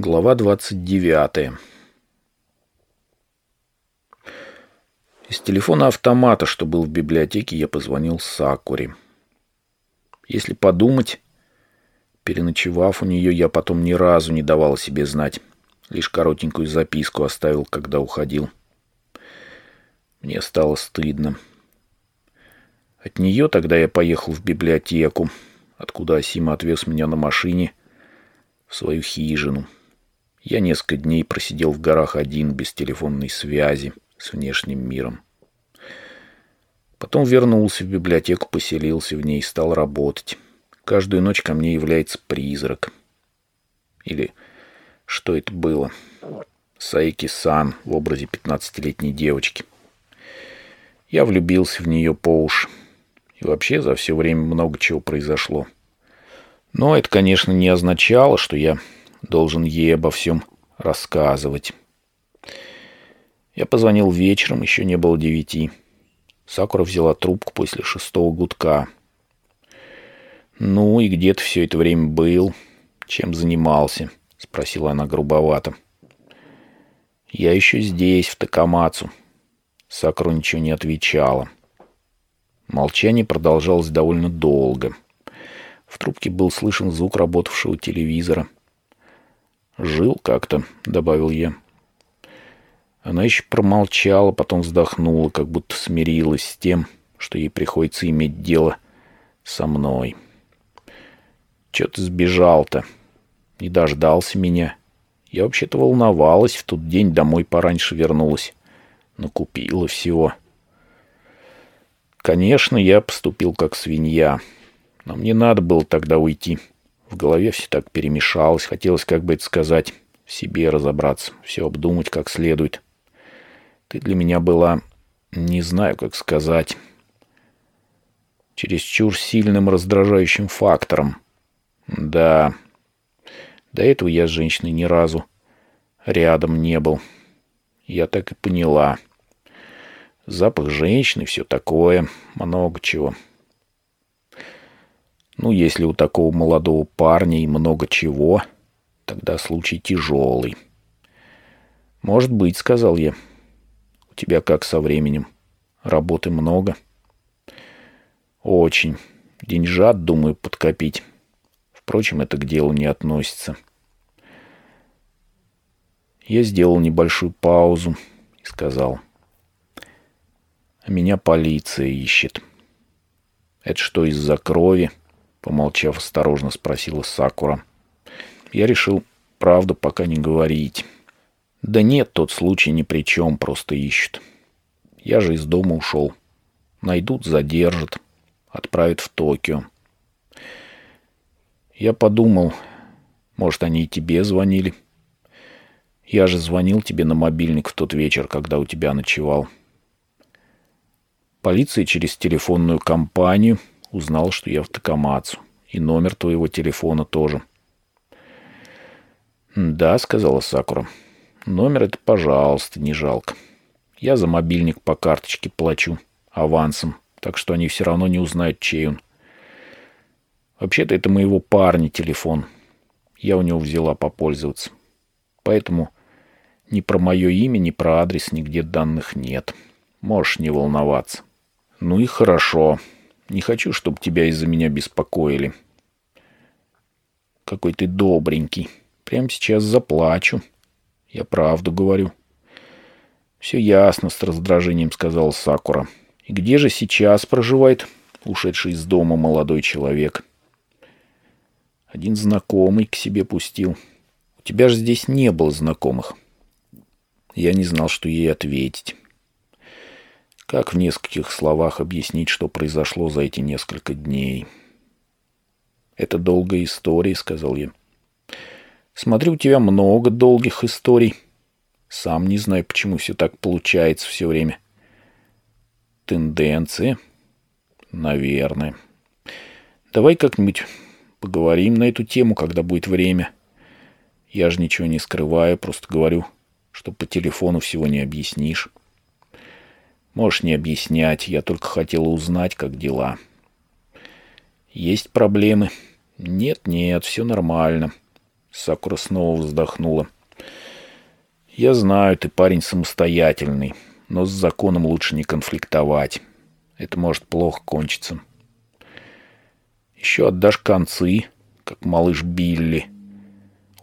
Глава 29. Из телефона автомата, что был в библиотеке, я позвонил Сакуре. Если подумать, переночевав у нее, я потом ни разу не давал себе знать. Лишь коротенькую записку оставил, когда уходил. Мне стало стыдно. От нее тогда я поехал в библиотеку, откуда Асима отвез меня на машине в свою хижину — я несколько дней просидел в горах один, без телефонной связи с внешним миром. Потом вернулся в библиотеку, поселился в ней стал работать. Каждую ночь ко мне является призрак. Или что это было? Саики-сан в образе пятнадцатилетней девочки. Я влюбился в нее по уши. И вообще за все время много чего произошло. Но это, конечно, не означало, что я должен ей обо всем рассказывать. Я позвонил вечером, еще не было девяти. Сакура взяла трубку после шестого гудка. «Ну и где ты все это время был? Чем занимался?» — спросила она грубовато. «Я еще здесь, в Такамацу». Сакура ничего не отвечала. Молчание продолжалось довольно долго. В трубке был слышен звук работавшего телевизора — «Жил как-то», — добавил я. Она еще промолчала, потом вздохнула, как будто смирилась с тем, что ей приходится иметь дело со мной. «Че ты сбежал-то? Не дождался меня. Я вообще-то волновалась, в тот день домой пораньше вернулась. Накупила всего». Конечно, я поступил как свинья, но мне надо было тогда уйти. В голове все так перемешалось. Хотелось, как бы это сказать, в себе разобраться, все обдумать как следует. Ты для меня была, не знаю, как сказать, чересчур сильным раздражающим фактором. Да, до этого я с женщиной ни разу рядом не был. Я так и поняла. Запах женщины, все такое, много чего. — ну, если у такого молодого парня и много чего, тогда случай тяжелый. Может быть, сказал я. У тебя как со временем? Работы много? Очень. Деньжат, думаю, подкопить. Впрочем, это к делу не относится. Я сделал небольшую паузу и сказал. А меня полиция ищет. Это что, из-за крови? — Помолчав, осторожно спросила Сакура. Я решил, правду пока не говорить. Да нет, тот случай ни при чем, просто ищут. Я же из дома ушел. Найдут, задержат. Отправят в Токио. Я подумал, может, они и тебе звонили. Я же звонил тебе на мобильник в тот вечер, когда у тебя ночевал. Полиция через телефонную компанию Узнал, что я в Такамацу. И номер твоего телефона тоже. «Да», — сказала Сакура. «Номер это, пожалуйста, не жалко. Я за мобильник по карточке плачу авансом, так что они все равно не узнают, чей он. Вообще-то это моего парня телефон. Я у него взяла попользоваться. Поэтому ни про мое имя, ни про адрес нигде данных нет. Можешь не волноваться. Ну и хорошо. Не хочу, чтобы тебя из-за меня беспокоили. Какой ты добренький. Прямо сейчас заплачу. Я правду говорю. Все ясно, с раздражением сказал Сакура. И где же сейчас проживает ушедший из дома молодой человек? Один знакомый к себе пустил. У тебя же здесь не было знакомых. Я не знал, что ей ответить. Как в нескольких словах объяснить, что произошло за эти несколько дней? «Это долгая история», — сказал я. «Смотрю, у тебя много долгих историй. Сам не знаю, почему все так получается все время». «Тенденции?» «Наверное. Давай как-нибудь поговорим на эту тему, когда будет время. Я же ничего не скрываю, просто говорю, что по телефону всего не объяснишь». Можешь не объяснять, я только хотела узнать, как дела. Есть проблемы? Нет, нет, все нормально. Сакура снова вздохнула. Я знаю, ты парень самостоятельный, но с законом лучше не конфликтовать. Это может плохо кончиться. Еще отдашь концы, как малыш Билли.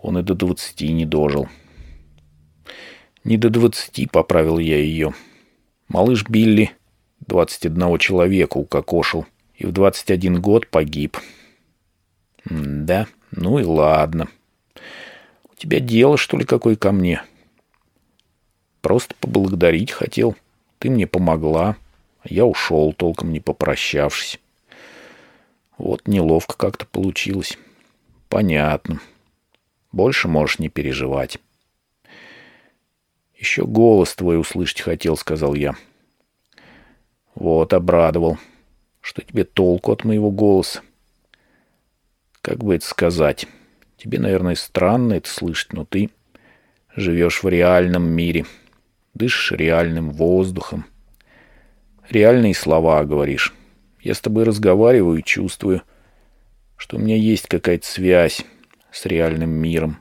Он и до двадцати не дожил. Не до двадцати, поправил я ее. Малыш Билли двадцать одного человека укокошил и в двадцать один год погиб. Да, ну и ладно. У тебя дело, что ли, какое ко мне? Просто поблагодарить хотел. Ты мне помогла, а я ушел, толком не попрощавшись. Вот неловко как-то получилось. Понятно. Больше можешь не переживать. Еще голос твой услышать хотел, сказал я. Вот, обрадовал. Что тебе толку от моего голоса? Как бы это сказать? Тебе, наверное, странно это слышать, но ты живешь в реальном мире. Дышишь реальным воздухом. Реальные слова говоришь. Я с тобой разговариваю и чувствую, что у меня есть какая-то связь с реальным миром.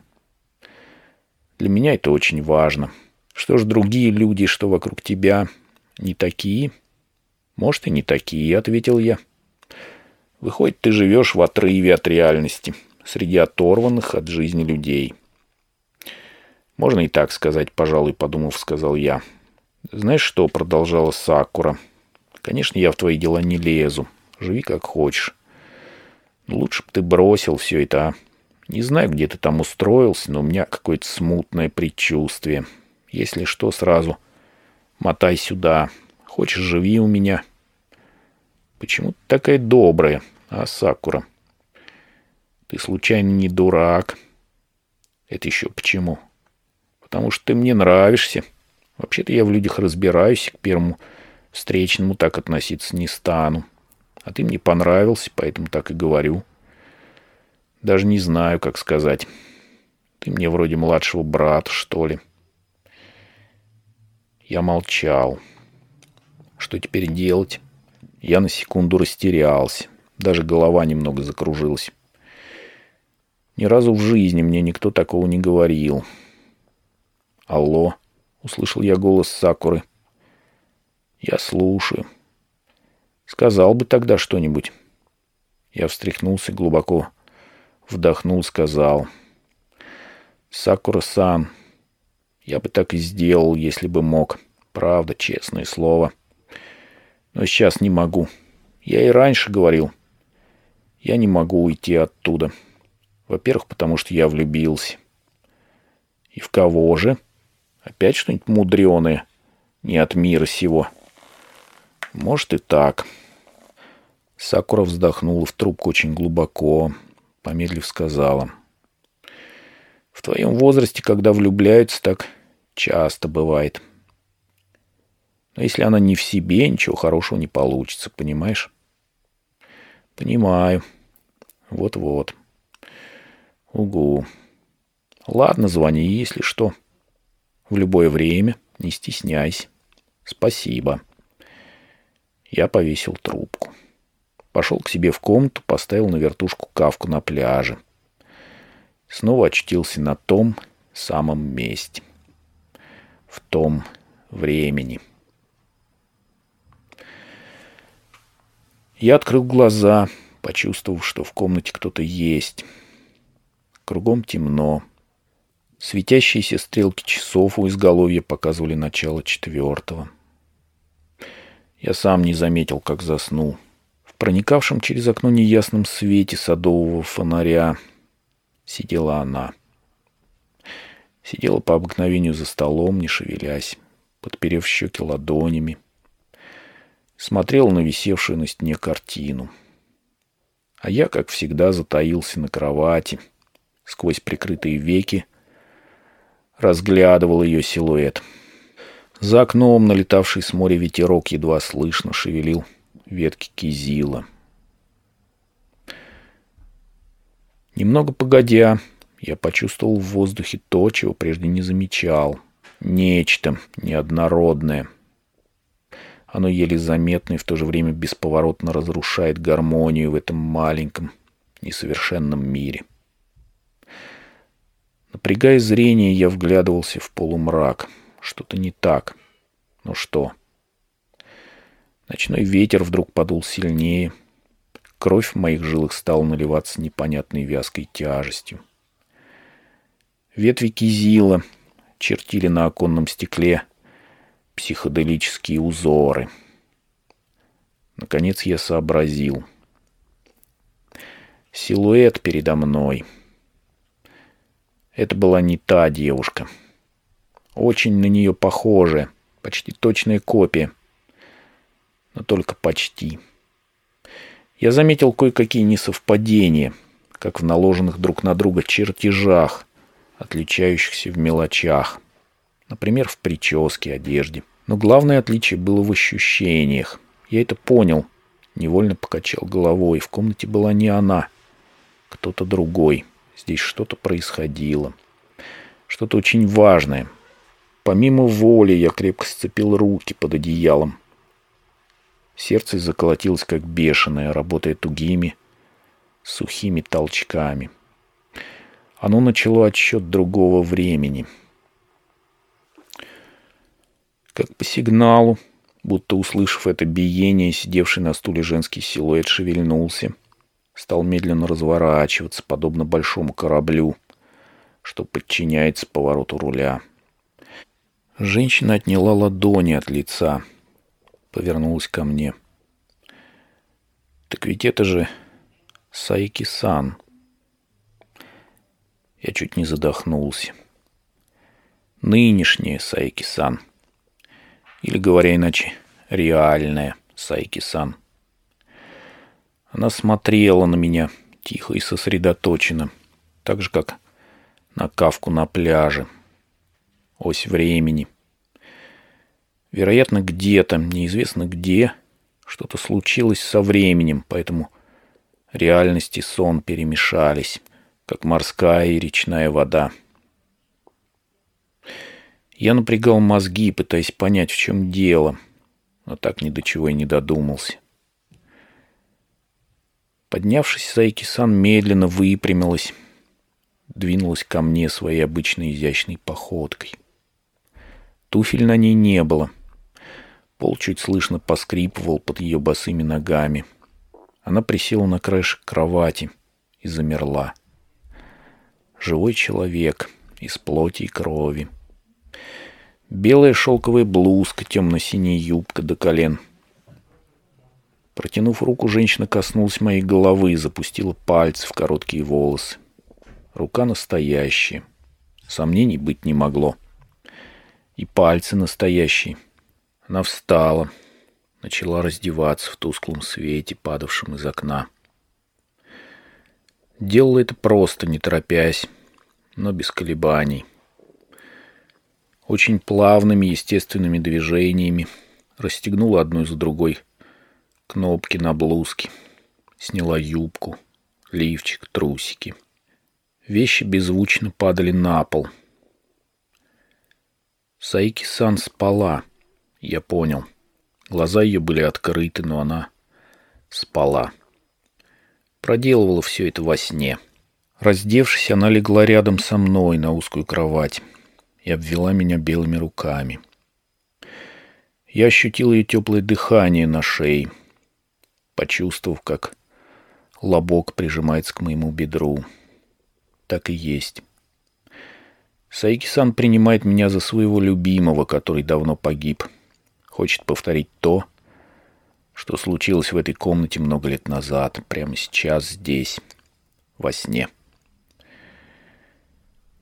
Для меня это очень важно. Что ж другие люди, что вокруг тебя, не такие? Может, и не такие, ответил я. Выходит, ты живешь в отрыве от реальности, среди оторванных от жизни людей. Можно и так сказать, пожалуй, подумав, сказал я. Знаешь что, продолжала Сакура, — Конечно, я в твои дела не лезу. Живи как хочешь. Но лучше бы ты бросил все это, а? Не знаю, где ты там устроился, но у меня какое-то смутное предчувствие. Если что, сразу мотай сюда. Хочешь, живи у меня. Почему ты такая добрая, а, Сакура? Ты случайно не дурак? Это еще почему? Потому что ты мне нравишься. Вообще-то я в людях разбираюсь к первому встречному так относиться не стану. А ты мне понравился, поэтому так и говорю. Даже не знаю, как сказать. Ты мне вроде младшего брата, что ли. Я молчал. Что теперь делать? Я на секунду растерялся. Даже голова немного закружилась. Ни разу в жизни мне никто такого не говорил. «Алло!» — услышал я голос Сакуры — я слушаю. Сказал бы тогда что-нибудь. Я встряхнулся глубоко, вдохнул, сказал. Сакура-сан, я бы так и сделал, если бы мог. Правда, честное слово. Но сейчас не могу. Я и раньше говорил. Я не могу уйти оттуда. Во-первых, потому что я влюбился. И в кого же? Опять что-нибудь мудреное, не от мира сего. — может и так. Сакура вздохнула в трубку очень глубоко, помедлив сказала. В твоем возрасте, когда влюбляются, так часто бывает. Но если она не в себе, ничего хорошего не получится, понимаешь? Понимаю. Вот-вот. Угу. Ладно, звони, если что. В любое время, не стесняйся. Спасибо. Я повесил трубку. Пошел к себе в комнату, поставил на вертушку кавку на пляже. Снова очутился на том самом месте. В том времени. Я открыл глаза, почувствовав, что в комнате кто-то есть. Кругом темно. Светящиеся стрелки часов у изголовья показывали начало четвертого. Я сам не заметил, как заснул. В проникавшем через окно неясном свете садового фонаря сидела она. Сидела по обыкновению за столом, не шевелясь, подперев щеки ладонями. Смотрела на висевшую на стене картину. А я, как всегда, затаился на кровати. Сквозь прикрытые веки разглядывал ее силуэт — за окном налетавший с моря ветерок едва слышно шевелил ветки кизила. Немного погодя, я почувствовал в воздухе то, чего прежде не замечал. Нечто неоднородное. Оно еле заметно и в то же время бесповоротно разрушает гармонию в этом маленьком, несовершенном мире. Напрягая зрение, я вглядывался в полумрак. Что-то не так. Ну что? Ночной ветер вдруг подул сильнее. Кровь в моих жилах стала наливаться непонятной вязкой тяжестью. Ветви кизила чертили на оконном стекле психоделические узоры. Наконец я сообразил. Силуэт передо мной. Это была не та девушка. Очень на нее похожая, почти точная копия. Но только почти. Я заметил кое-какие несовпадения, как в наложенных друг на друга чертежах, отличающихся в мелочах. Например, в прическе, одежде. Но главное отличие было в ощущениях. Я это понял. Невольно покачал головой. В комнате была не она, кто-то другой. Здесь что-то происходило. Что-то очень важное. Помимо воли я крепко сцепил руки под одеялом. Сердце заколотилось как бешеное, работая тугими, сухими толчками. Оно начало отсчет другого времени. Как по сигналу, будто услышав это биение, сидевший на стуле женский силуэт шевельнулся, стал медленно разворачиваться, подобно большому кораблю, что подчиняется повороту руля. Женщина отняла ладони от лица, повернулась ко мне. «Так ведь это же Сайки-сан». Я чуть не задохнулся. Нынешняя Сайки-сан. Или, говоря иначе, реальная Сайки-сан. Она смотрела на меня тихо и сосредоточенно, так же, как на кавку на пляже. Ось времени. Вероятно, где-то, неизвестно где, что-то случилось со временем, поэтому реальность и сон перемешались, как морская и речная вода. Я напрягал мозги, пытаясь понять, в чем дело, но так ни до чего и не додумался. Поднявшись, Сайки-сан медленно выпрямилась, двинулась ко мне своей обычной изящной походкой. Туфель на ней не было. Пол чуть слышно поскрипывал под ее босыми ногами. Она присела на краешек кровати и замерла. Живой человек из плоти и крови — Белая шелковая блузка, темно-синяя юбка до колен. Протянув руку, женщина коснулась моей головы и запустила пальцы в короткие волосы. Рука настоящая. Сомнений быть не могло. И пальцы настоящие. Она встала, начала раздеваться в тусклом свете, падавшем из окна. Делала это просто, не торопясь, но без колебаний очень плавными естественными движениями расстегнула одну за другой кнопки на блузке, сняла юбку, лифчик, трусики. Вещи беззвучно падали на пол. Саики-сан спала, я понял. Глаза ее были открыты, но она спала. Проделывала все это во сне. Раздевшись, она легла рядом со мной на узкую кровать и обвела меня белыми руками. Я ощутил ее теплое дыхание на шее, почувствовав, как лобок прижимается к моему бедру. Так и есть. Саики-сан принимает меня за своего любимого, который давно погиб. Хочет повторить то, что случилось в этой комнате много лет назад, прямо сейчас здесь, во сне.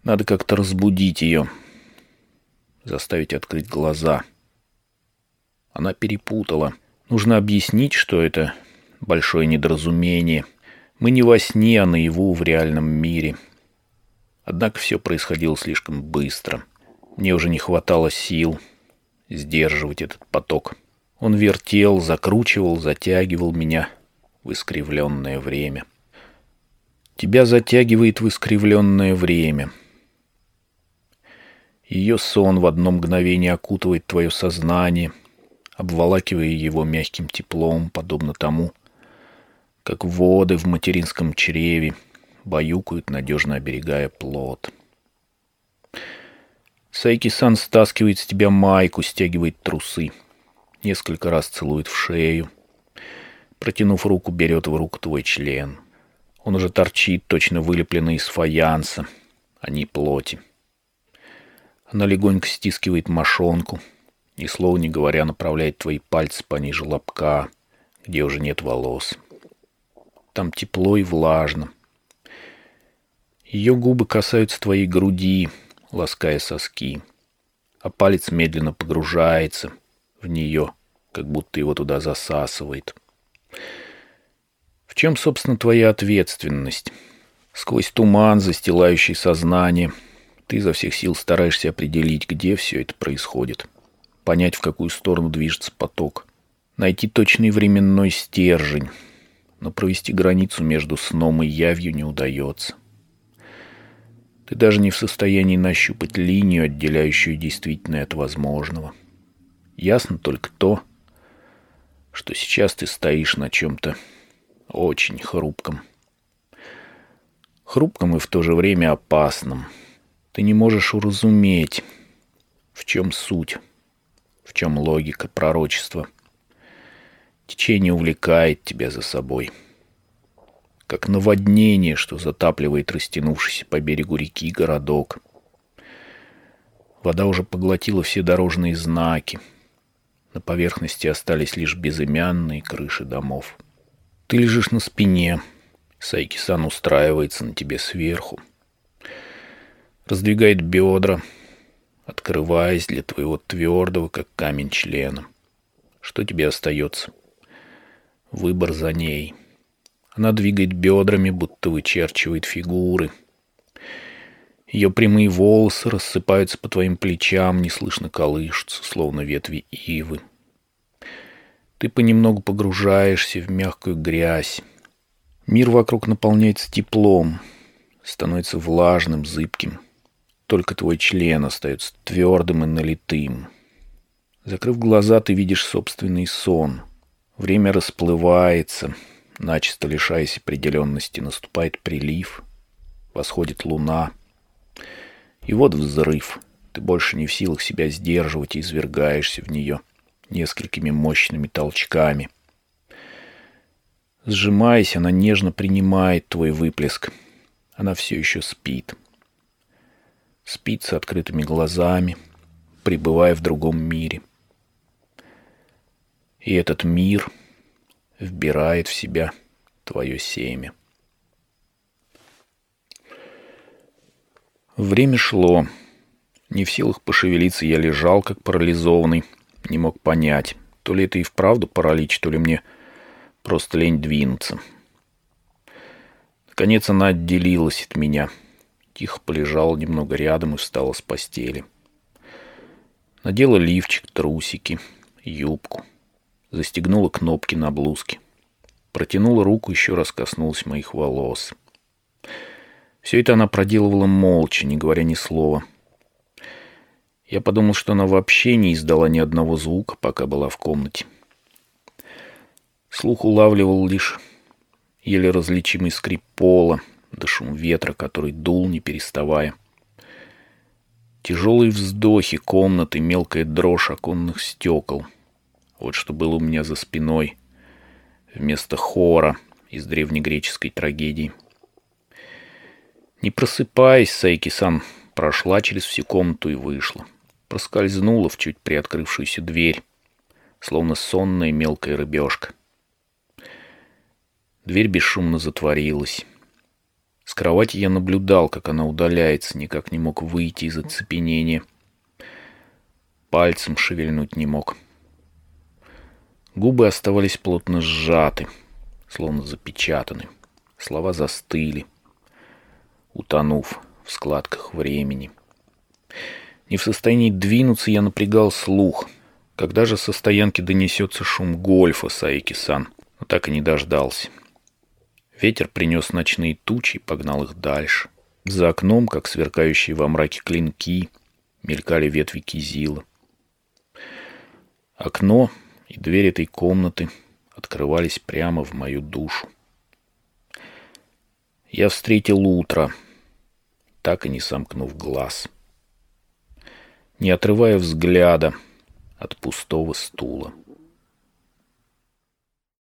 Надо как-то разбудить ее, заставить открыть глаза. Она перепутала. Нужно объяснить, что это большое недоразумение. Мы не во сне, а наяву в реальном мире. Однако все происходило слишком быстро. Мне уже не хватало сил сдерживать этот поток. Он вертел, закручивал, затягивал меня в искривленное время. Тебя затягивает в искривленное время — ее сон в одно мгновение окутывает твое сознание, обволакивая его мягким теплом, подобно тому, как воды в материнском чреве баюкают, надежно оберегая плод. Сайки-сан стаскивает с тебя майку, стягивает трусы. Несколько раз целует в шею. Протянув руку, берет в руку твой член. Он уже торчит, точно вылепленный из фаянса, а не плоти. Она легонько стискивает мошонку, ни слова не говоря, направляет твои пальцы пониже лобка, где уже нет волос. Там тепло и влажно. Ее губы касаются твоей груди, лаская соски, а палец медленно погружается в нее, как будто его туда засасывает. В чем, собственно, твоя ответственность? Сквозь туман, застилающий сознание, ты изо всех сил стараешься определить, где все это происходит, понять, в какую сторону движется поток, найти точный временной стержень, но провести границу между сном и явью не удается. Ты даже не в состоянии нащупать линию, отделяющую действительное от возможного. Ясно только то, что сейчас ты стоишь на чем-то очень хрупком. Хрупком и в то же время опасном. Ты не можешь уразуметь, в чем суть, в чем логика пророчества — Течение увлекает тебя за собой. Как наводнение, что затапливает растянувшийся по берегу реки городок. Вода уже поглотила все дорожные знаки. На поверхности остались лишь безымянные крыши домов. Ты лежишь на спине. Сайки-сан устраивается на тебе сверху. Раздвигает бедра, открываясь для твоего твердого, как камень члена. Что тебе остается? Выбор за ней. Она двигает бедрами, будто вычерчивает фигуры. Ее прямые волосы рассыпаются по твоим плечам, неслышно колышутся, словно ветви ивы. Ты понемногу погружаешься в мягкую грязь. Мир вокруг наполняется теплом, становится влажным, зыбким. Только твой член остается твердым и налитым. Закрыв глаза, ты видишь собственный сон — Время расплывается, начисто лишаясь определенности. Наступает прилив, восходит луна. И вот взрыв. Ты больше не в силах себя сдерживать и извергаешься в нее несколькими мощными толчками. Сжимаясь, она нежно принимает твой выплеск. Она все еще спит. Спит с открытыми глазами, пребывая в другом мире — и этот мир вбирает в себя твое семя. Время шло. Не в силах пошевелиться, я лежал, как парализованный. Не мог понять, то ли это и вправду паралич, то ли мне просто лень двинуться. Наконец она отделилась от меня. Тихо полежала немного рядом и встала с постели. Надела лифчик, трусики, юбку застегнула кнопки на блузке. Протянула руку, еще раз коснулась моих волос. Все это она проделывала молча, не говоря ни слова. Я подумал, что она вообще не издала ни одного звука, пока была в комнате. Слух улавливал лишь еле различимый скрип пола, да шум ветра, который дул, не переставая. Тяжелые вздохи комнаты, мелкая дрожь оконных стекол — вот что было у меня за спиной вместо хора из древнегреческой трагедии. Не просыпаясь, Сайки-сан прошла через всю комнату и вышла. Проскользнула в чуть приоткрывшуюся дверь, словно сонная мелкая рыбешка. Дверь бесшумно затворилась. С кровати я наблюдал, как она удаляется, никак не мог выйти из оцепенения. Пальцем шевельнуть не мог. — Губы оставались плотно сжаты, словно запечатаны. Слова застыли, утонув в складках времени. Не в состоянии двинуться, я напрягал слух. Когда же со стоянки донесется шум гольфа, Саики-сан? Но так и не дождался. Ветер принес ночные тучи и погнал их дальше. За окном, как сверкающие во мраке клинки, мелькали ветви кизила. Окно и дверь этой комнаты открывались прямо в мою душу. Я встретил утро, так и не сомкнув глаз. не отрывая взгляда от пустого стула.